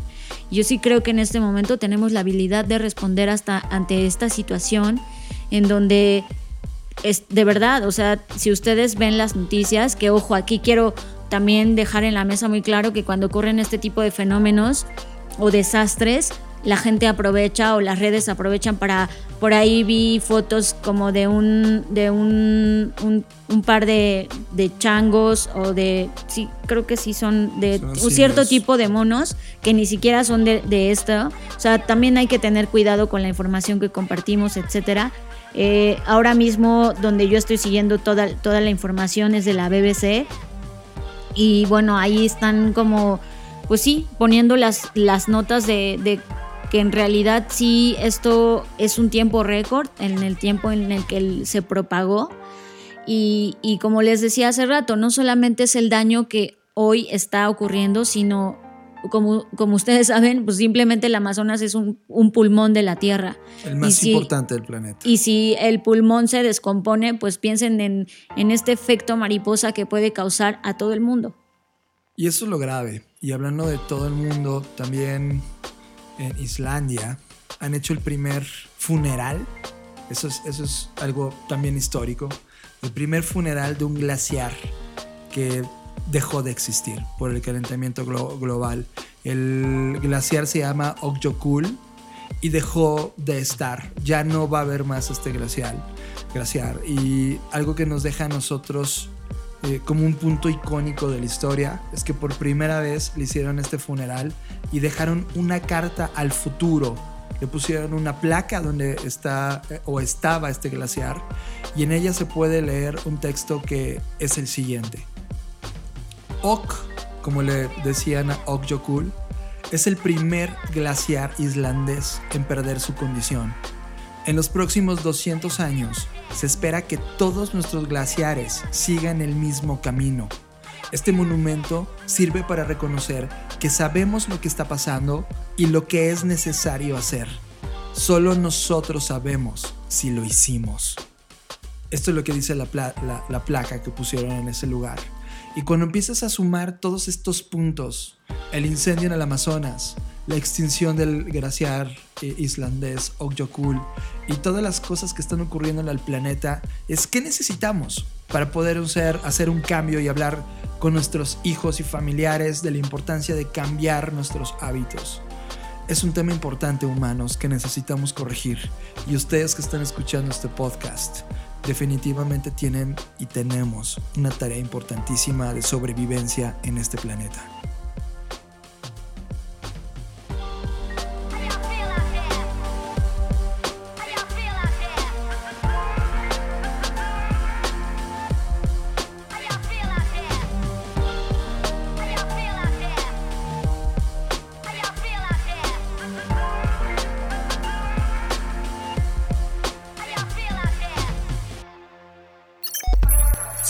B: Yo sí creo que en este momento tenemos la habilidad de responder hasta ante esta situación en donde es de verdad, o sea, si ustedes ven las noticias, que ojo, aquí quiero también dejar en la mesa muy claro que cuando ocurren este tipo de fenómenos o desastres, la gente aprovecha o las redes aprovechan para, por ahí vi fotos como de un, de un, un, un par de, de changos o de, sí, creo que sí son de
A: Son
B: un cierto tipo de monos que ni siquiera son de, de esto. O sea, también hay que tener cuidado con la información que compartimos, etcétera. Eh, ahora mismo, donde yo estoy siguiendo toda, toda la información es de la BBC. Y bueno, ahí están como, pues sí, poniendo las, las notas de, de que en realidad sí esto es un tiempo récord en el tiempo en el que se propagó. Y, y como les decía hace rato, no solamente es el daño que hoy está ocurriendo, sino como, como ustedes saben, pues simplemente el Amazonas es un, un pulmón de la Tierra.
A: El más
B: si-
A: importante del planeta.
B: y si el pulmón se descompone, pues piensen en, en este efecto mariposa que puede causar a todo el mundo.
A: Y eso es lo grave. Y hablando de todo el mundo, también en Islandia han hecho el primer funeral Eso es, algo también histórico. El primer funeral de un glaciar que dejó de existir por el calentamiento glo- global. El glaciar se llama Okyokul y dejó de estar. Ya no va a haber más este glacial, glaciar. Y algo que nos deja a nosotros eh, como un punto icónico de la historia es que por primera vez le hicieron este funeral y dejaron una carta al futuro. Le pusieron una placa donde está eh, o estaba este glaciar y en ella se puede leer un texto que es el siguiente. Ok, como le decían a Okyokul, es el primer glaciar islandés en perder su condición. En los próximos 200 años se espera que todos nuestros glaciares sigan el mismo camino. Este monumento sirve para reconocer que sabemos lo que está pasando y lo que es necesario hacer. Solo nosotros sabemos si lo hicimos. Esto es lo que dice la, pla- la- la placa que pusieron en ese lugar. Y cuando empiezas a sumar todos estos puntos, el incendio en el Amazonas, la extinción del glaciar eh, islandés Okyokul y todas las cosas que están ocurriendo en el planeta, es qué necesitamos para poder hacer un cambio y hablar con nuestros hijos y familiares de la importancia de cambiar nuestros hábitos. Es un tema importante, humanos, que necesitamos corregir. Y ustedes que están escuchando este podcast, definitivamente tienen y tenemos una tarea importantísima de sobrevivencia en este planeta.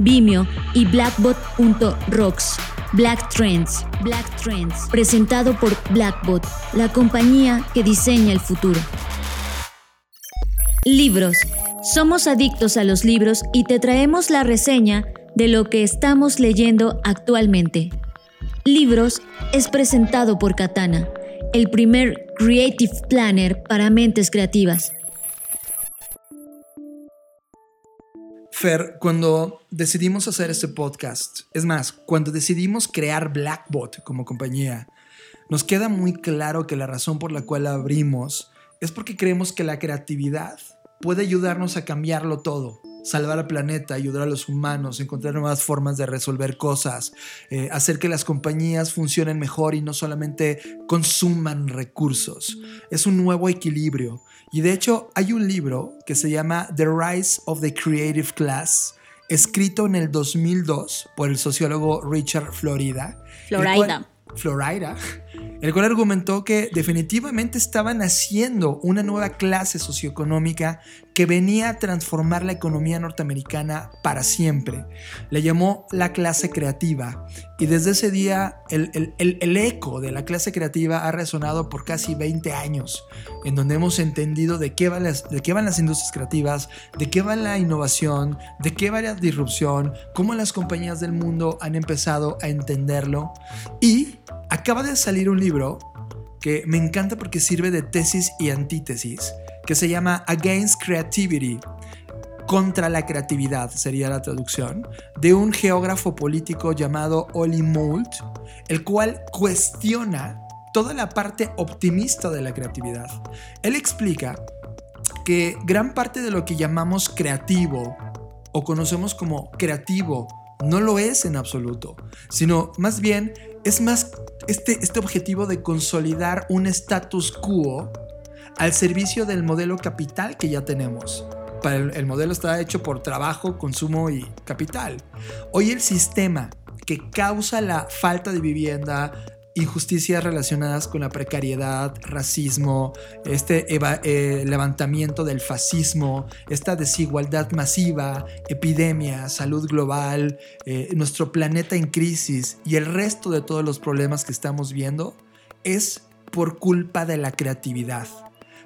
B: Vimeo y blackbot.rocks. Black Trends, Black Trends, presentado por Blackbot, la compañía que diseña el futuro. Libros. Somos adictos a los libros y te traemos la reseña de lo que estamos leyendo actualmente. Libros es presentado por Katana, el primer Creative Planner para mentes creativas.
A: Fer, cuando decidimos hacer este podcast, es más, cuando decidimos crear Blackbot como compañía, nos queda muy claro que la razón por la cual abrimos es porque creemos que la creatividad puede ayudarnos a cambiarlo todo, salvar al planeta, ayudar a los humanos, encontrar nuevas formas de resolver cosas, eh, hacer que las compañías funcionen mejor y no solamente consuman recursos. Es un nuevo equilibrio. Y de hecho hay un libro que se llama The Rise of the Creative Class, escrito en el 2002 por el sociólogo Richard Florida.
B: Florida.
A: Florida, el cual argumentó que definitivamente estaban haciendo una nueva clase socioeconómica que venía a transformar la economía norteamericana para siempre. Le llamó la clase creativa y desde ese día el, el- eco de la clase creativa ha resonado por casi 20 años, en donde hemos entendido de qué, van de qué van las industrias creativas, de qué va la innovación, de qué va la disrupción, cómo las compañías del mundo han empezado a entenderlo y acaba de salir un libro que me encanta porque sirve de tesis y antítesis, que se llama Against Creativity, contra la creatividad sería la traducción, de un geógrafo político llamado Oli Moult, el cual cuestiona toda la parte optimista de la creatividad. Él explica que gran parte de lo que llamamos creativo o conocemos como creativo no lo es en absoluto, sino más bien es más este, este objetivo de consolidar un status quo al servicio del modelo capital que ya tenemos. El, el modelo está hecho por trabajo, consumo y capital. Hoy el sistema que causa la falta de vivienda injusticias relacionadas con la precariedad, racismo, este eh, levantamiento del fascismo, esta desigualdad masiva, epidemia, salud global, eh, nuestro planeta en crisis y el resto de todos los problemas que estamos viendo es por culpa de la creatividad.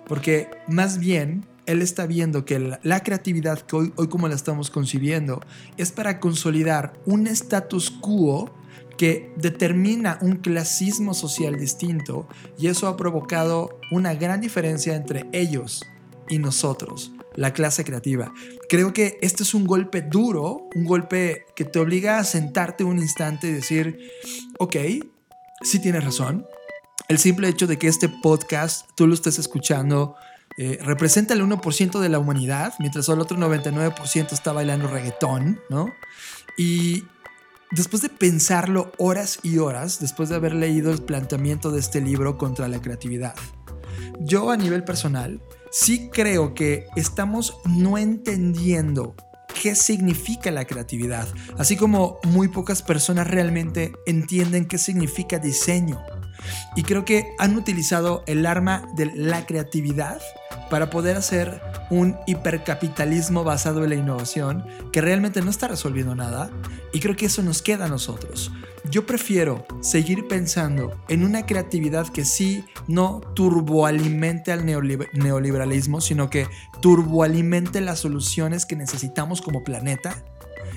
A: Porque más bien él está viendo que la, la creatividad que hoy, hoy como la estamos concibiendo es para consolidar un status quo que determina un clasismo social distinto y eso ha provocado una gran diferencia entre ellos y nosotros, la clase creativa. Creo que este es un golpe duro, un golpe que te obliga a sentarte un instante y decir, ok, sí tienes razón. El simple hecho de que este podcast tú lo estés escuchando eh, representa el 1% de la humanidad, mientras el otro 99% está bailando reggaetón, ¿no? Y después de pensarlo horas y horas, después de haber leído el planteamiento de este libro contra la creatividad, yo a nivel personal sí creo que estamos no entendiendo qué significa la creatividad, así como muy pocas personas realmente entienden qué significa diseño. Y creo que han utilizado el arma de la creatividad para poder hacer un hipercapitalismo basado en la innovación que realmente no está resolviendo nada. Y creo que eso nos queda a nosotros. Yo prefiero seguir pensando en una creatividad que sí no turboalimente al neoliber- neoliberalismo, sino que turboalimente las soluciones que necesitamos como planeta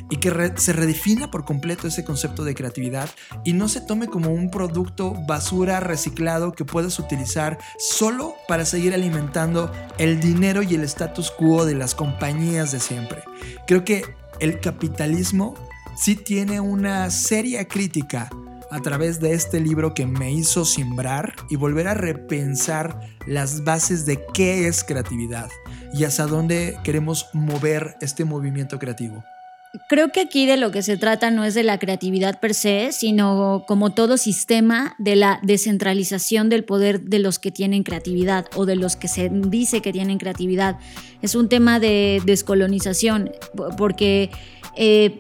A: y que re- se redefina por completo ese concepto de creatividad y no se tome como un producto basura reciclado que puedes utilizar solo para seguir alimentando el dinero y el status quo de las compañías de siempre. Creo que el capitalismo sí tiene una seria crítica a través de este libro que me hizo simbrar y volver a repensar las bases de qué es creatividad y hacia dónde queremos mover este movimiento creativo.
B: Creo que aquí de lo que se trata no es de la creatividad per se, sino como todo sistema de la descentralización del poder de los que tienen creatividad o de los que se dice que tienen creatividad. Es un tema de descolonización, po- porque... eh,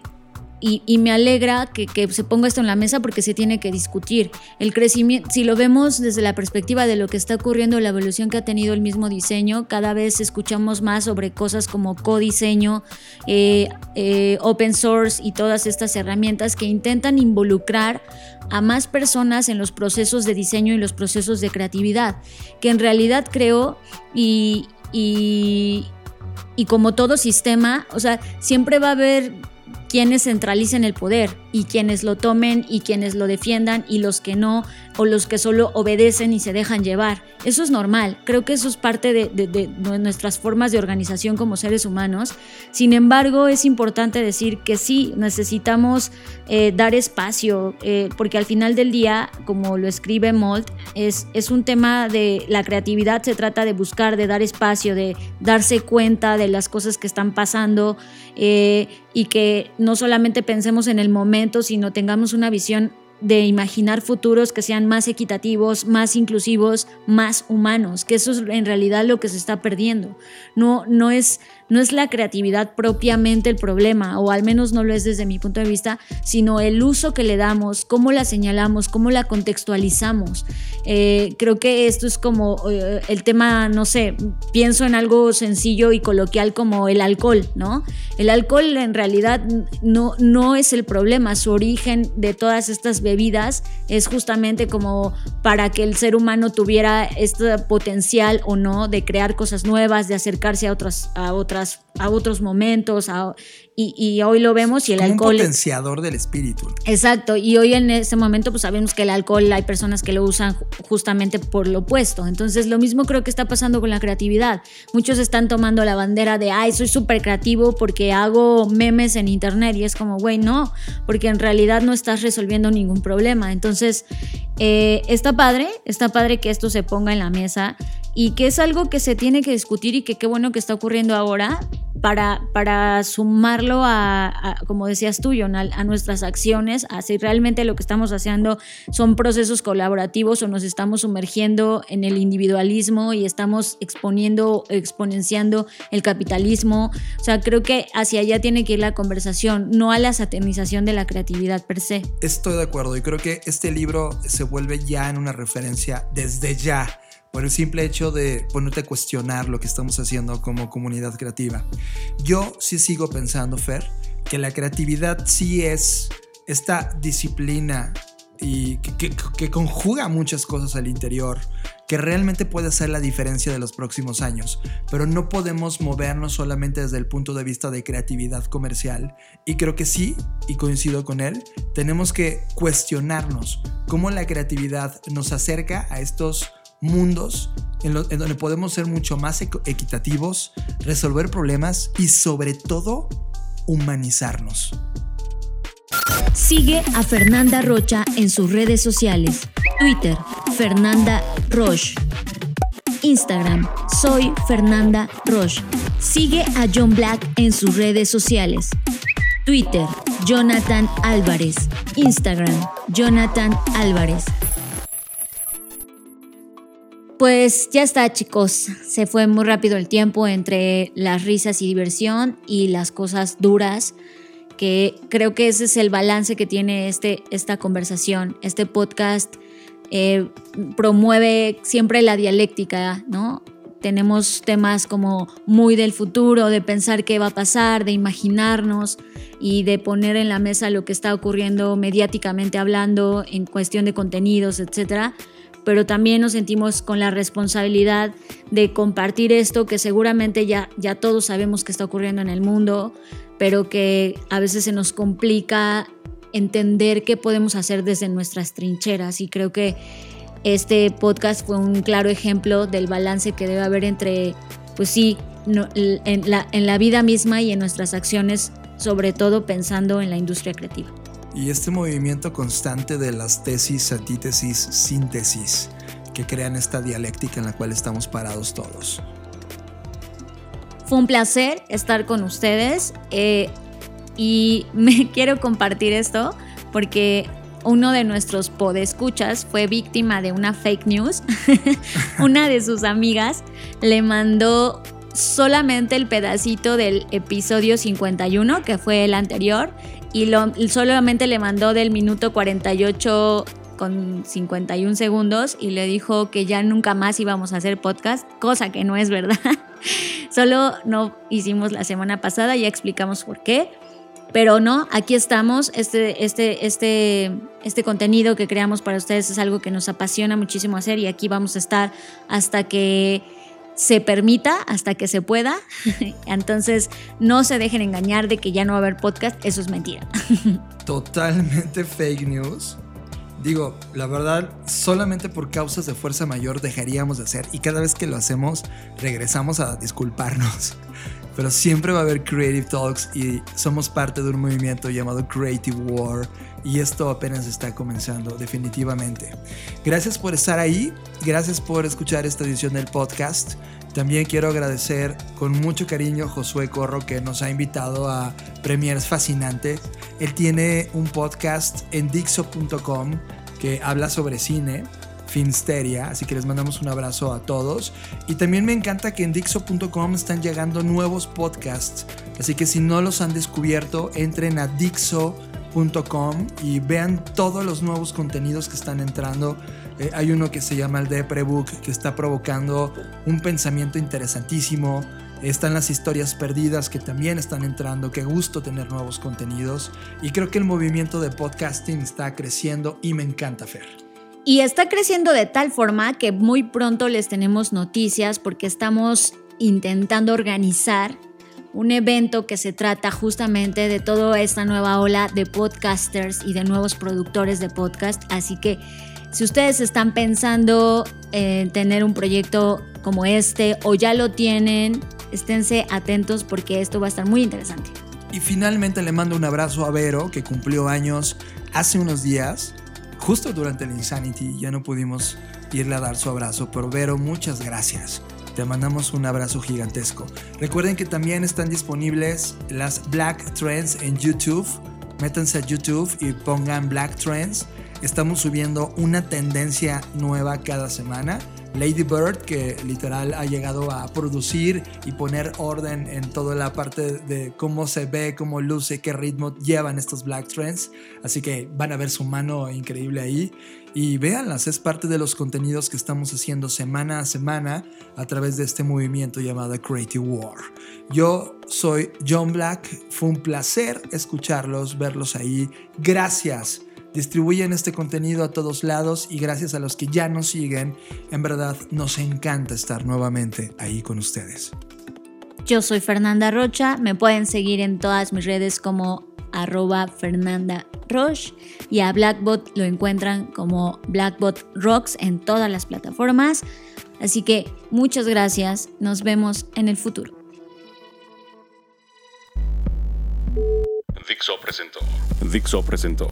B: y, y me alegra que, que se ponga esto en la mesa porque se tiene que discutir. El crecimiento, si lo vemos desde la perspectiva de lo que está ocurriendo, la evolución que ha tenido el mismo diseño, cada vez escuchamos más sobre cosas como codiseño, eh, eh, open source y todas estas herramientas que intentan involucrar a más personas en los procesos de diseño y los procesos de creatividad, que en realidad creo y, y, y como todo sistema, o sea, siempre va a haber quienes centralicen el poder y quienes lo tomen y quienes lo defiendan y los que no o los que solo obedecen y se dejan llevar. Eso es normal, creo que eso es parte de, de- de nuestras formas de organización como seres humanos. Sin embargo, es importante decir que sí, necesitamos eh, dar espacio, eh, porque al final del día, como lo escribe Molt, es, es un tema de la creatividad, se trata de buscar, de dar espacio, de darse cuenta de las cosas que están pasando eh, y que no solamente pensemos en el momento, sino tengamos una visión de imaginar futuros que sean más equitativos, más inclusivos, más humanos, que eso es en realidad lo que se está perdiendo. No, no, es, no es la creatividad propiamente el problema, o al menos no lo es desde mi punto de vista, sino el uso que le damos, cómo la señalamos, cómo la contextualizamos. Eh, creo que esto es como eh, el tema, no sé, pienso en algo sencillo y coloquial como el alcohol, ¿no? El alcohol en realidad no, no es el problema, su origen de todas estas bebidas es justamente como para que el ser humano tuviera este potencial o no de crear cosas nuevas, de acercarse a otras, a otras, a otros momentos, a- y, y hoy lo vemos y el
A: Como
B: alcohol.
A: un potenciador del espíritu.
B: Exacto, y hoy en este momento pues sabemos que el alcohol hay personas que lo usan ju- justamente por lo opuesto. Entonces lo mismo creo que está pasando con la creatividad. Muchos están tomando la bandera de, ay, soy súper creativo porque hago memes en internet y es como, güey, no, porque en realidad no estás resolviendo ningún problema. Entonces eh, está padre, está padre que esto se ponga en la mesa y que es algo que se tiene que discutir y que qué bueno que está ocurriendo ahora para, para sumarlo a, como decías tú, John, a, a nuestras acciones, a si realmente lo que estamos haciendo son procesos colaborativos o nos estamos sumergiendo en el individualismo y estamos exponiendo, exponenciando el capitalismo. O sea, creo que hacia allá tiene que ir la conversación, no a la satanización de la creatividad per se.
A: Estoy de acuerdo y creo que este libro se vuelve ya en una referencia desde ya por el simple hecho de ponerte a cuestionar lo que estamos haciendo como comunidad creativa. Yo sí sigo pensando, Fer, que la creatividad sí es esta disciplina y que, que, que, conjuga muchas cosas al interior, que realmente puede hacer la diferencia de los próximos años, pero no podemos movernos solamente desde el punto de vista de creatividad comercial. Y creo que sí, y coincido con él, tenemos que cuestionarnos cómo la creatividad nos acerca a estos mundos en, donde podemos ser mucho más equitativos, resolver problemas y sobre todo humanizarnos.
B: Sigue a Fernanda Rocha en sus redes sociales. Twitter, Fernanda Roche. Instagram, soy Fernanda Roche. Sigue a John Black en sus redes sociales. Twitter, Jonathan Álvarez. Instagram, Jonathan Álvarez. Pues ya está, chicos. Se fue muy rápido el tiempo entre las risas y diversión y las cosas duras, que creo que ese es el balance que tiene este, esta conversación. Este podcast eh, promueve siempre la dialéctica, ¿no? Tenemos temas como muy del futuro, de pensar qué va a pasar, de imaginarnos y de poner en la mesa lo que está ocurriendo mediáticamente hablando en cuestión de contenidos, etcétera pero también nos sentimos con la responsabilidad de compartir esto que seguramente ya, ya todos sabemos que está ocurriendo en el mundo, pero que a veces se nos complica entender qué podemos hacer desde nuestras trincheras. Y creo que este podcast fue un claro ejemplo del balance que debe haber entre, pues sí, no, en, la, en la vida misma y en nuestras acciones, sobre todo pensando en la industria creativa
A: y este movimiento constante de las tesis, antítesis, síntesis, que crean esta dialéctica en la cual estamos parados todos.
B: Fue un placer estar con ustedes eh, y me quiero compartir esto porque uno de nuestros podescuchas fue víctima de una fake news. una de sus amigas le mandó solamente el pedacito del episodio 51, que fue el anterior, y lo, solamente le mandó del minuto 48 con 51 segundos y le dijo que ya nunca más íbamos a hacer podcast, cosa que no es verdad. Solo no hicimos la semana pasada, ya explicamos por qué. Pero no, aquí estamos. Este, este, este, este contenido que creamos para ustedes es algo que nos apasiona muchísimo hacer y aquí vamos a estar hasta que se permita hasta que se pueda. Entonces, no se dejen engañar de que ya no va a haber podcast, eso es mentira.
A: Totalmente fake news. Digo, la verdad, solamente por causas de fuerza mayor dejaríamos de hacer y cada vez que lo hacemos regresamos a disculparnos. Pero siempre va a haber Creative Talks y somos parte de un movimiento llamado Creative War y esto apenas está comenzando definitivamente. Gracias por estar ahí, gracias por escuchar esta edición del podcast. También quiero agradecer con mucho cariño a Josué Corro que nos ha invitado a Premiers Fascinantes. Él tiene un podcast en Dixo.com que habla sobre cine, Finsteria, así que les mandamos un abrazo a todos. Y también me encanta que en Dixo.com están llegando nuevos podcasts, así que si no los han descubierto, entren a Y vean todos los nuevos contenidos que están entrando. Eh, hay uno que se llama el de Prebook que está provocando un pensamiento interesantísimo. Están las historias perdidas que también están entrando. Qué gusto tener nuevos contenidos. Y creo que el movimiento de podcasting está creciendo y me encanta, Fer.
B: Y está creciendo de tal forma que muy pronto les tenemos noticias porque estamos intentando organizar un evento que se trata justamente de toda esta nueva ola de podcasters y de nuevos productores de podcast. Así que si ustedes están pensando en tener un proyecto como este o ya lo tienen, esténse atentos porque esto va a estar muy interesante.
A: Y finalmente le mando un abrazo a Vero, que cumplió años hace unos días. Justo durante el Insanity ya no pudimos irle a dar su abrazo, pero Vero, muchas gracias. Te mandamos un abrazo gigantesco. Recuerden que también están disponibles las Black Trends en YouTube. Métanse a YouTube y pongan Black Trends. Estamos subiendo una tendencia nueva cada semana. Lady Bird, que literal ha llegado a producir y poner orden en toda la parte de cómo se ve, cómo luce, qué ritmo llevan estos Black Trends. Así que van a ver su mano increíble ahí. Y véanlas, es parte de los contenidos que estamos haciendo semana a semana a través de este movimiento llamado Creative War. Yo soy John Black, fue un placer escucharlos, verlos ahí. Gracias distribuyen este contenido a todos lados y gracias a los que ya nos siguen, en verdad nos encanta estar nuevamente ahí con ustedes.
B: Yo soy Fernanda Rocha, me pueden seguir en todas mis redes como arroba Fernanda Roche y a Blackbot lo encuentran como Blackbot Rocks en todas las plataformas. Así que muchas gracias, nos vemos en el futuro.
K: Dixo presentó. Dixo presentó.